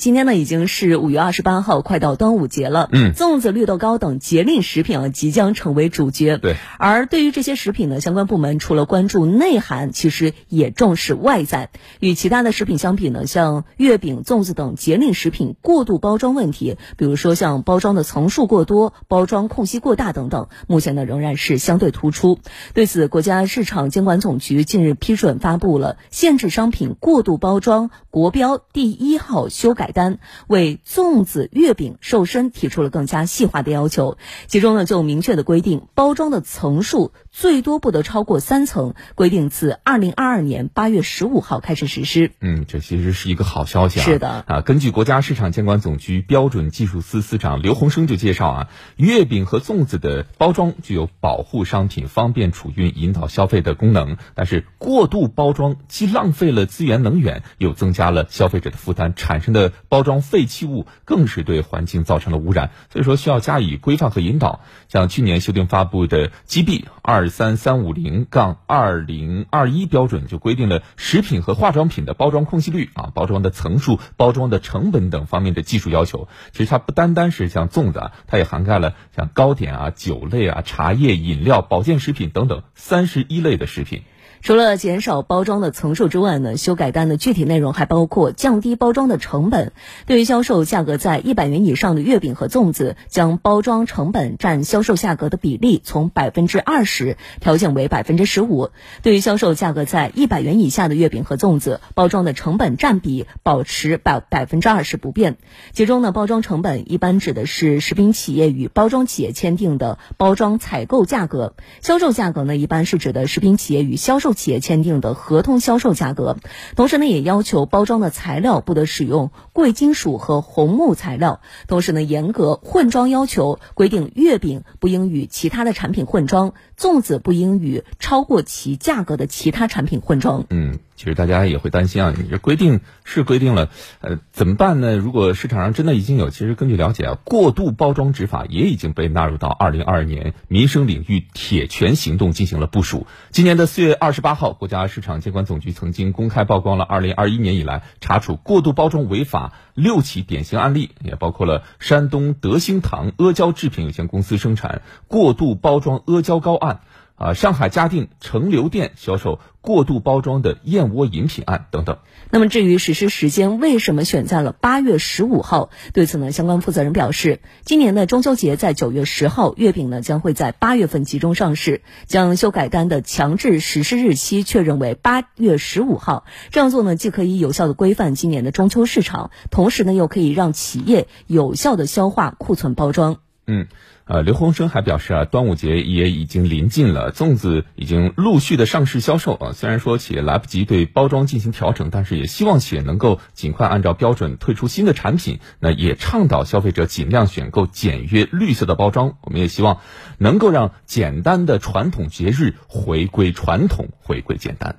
今天呢，已经是五月二十八号，快到端午节了。嗯，粽子、绿豆糕等节令食品啊，即将成为主角。对，而对于这些食品呢，相关部门除了关注内涵，其实也重视外在。与其他的食品相比呢，像月饼、粽子等节令食品过度包装问题，比如说像包装的层数过多、包装空隙过大等等，目前呢仍然是相对突出。对此，国家市场监管总局近日批准发布了限制商品过度包装国标第一号修改。单为粽子、月饼瘦身提出了更加细化的要求，其中呢就明确的规定，包装的层数最多不得超过三层，规定自二零二二年八月十五号开始实施。嗯，这其实是一个好消息啊。是的啊，根据国家市场监管总局标准技术司司长刘洪生就介绍啊，月饼和粽子的包装具有保护商品、方便储运、引导消费的功能，但是过度包装既浪费了资源能源，又增加了消费者的负担，产生的。包装废弃物更是对环境造成了污染，所以说需要加以规范和引导。像去年修订发布的 GB 二三三五零杠二零二一标准就规定了食品和化妆品的包装空隙率啊、包装的层数、包装的成本等方面的技术要求。其实它不单单是像粽子啊，它也涵盖了像糕点啊、酒类啊、茶叶、饮料、保健食品等等三十一类的食品。除了减少包装的层数之外呢，修改单的具体内容还包括降低包装的成本。对于销售价格在一百元以上的月饼和粽子，将包装成本占销售价格的比例从百分之二十调整为百分之十五。对于销售价格在一百元以下的月饼和粽子，包装的成本占比保持百百分之二十不变。其中呢，包装成本一般指的是食品企业与包装企业签订的包装采购价格，销售价格呢一般是指的食品企业与销售。企业签订的合同销售价格，同时呢，也要求包装的材料不得使用贵金属和红木材料，同时呢，严格混装要求，规定月饼不应与其他的产品混装，粽子不应与超过其价格的其他产品混装。嗯。其实大家也会担心啊，你这规定是规定了，呃，怎么办呢？如果市场上真的已经有，其实根据了解啊，过度包装执法也已经被纳入到二零二二年民生领域铁拳行动进行了部署。今年的四月二十八号，国家市场监管总局曾经公开曝光了二零二一年以来查处过度包装违法六起典型案例，也包括了山东德兴堂阿胶制品有限公司生产过度包装阿胶糕案。啊，上海嘉定城流店销售过度包装的燕窝饮品案等等。那么，至于实施时间，为什么选在了八月十五号？对此呢，相关负责人表示，今年的中秋节在九月十号，月饼呢将会在八月份集中上市，将修改单的强制实施日期确认为八月十五号。这样做呢，既可以有效的规范今年的中秋市场，同时呢，又可以让企业有效的消化库存包装。嗯，呃，刘洪生还表示啊，端午节也已经临近了，粽子已经陆续的上市销售啊。虽然说企业来不及对包装进行调整，但是也希望企业能够尽快按照标准推出新的产品。那也倡导消费者尽量选购简约绿色的包装。我们也希望能够让简单的传统节日回归传统，回归简单。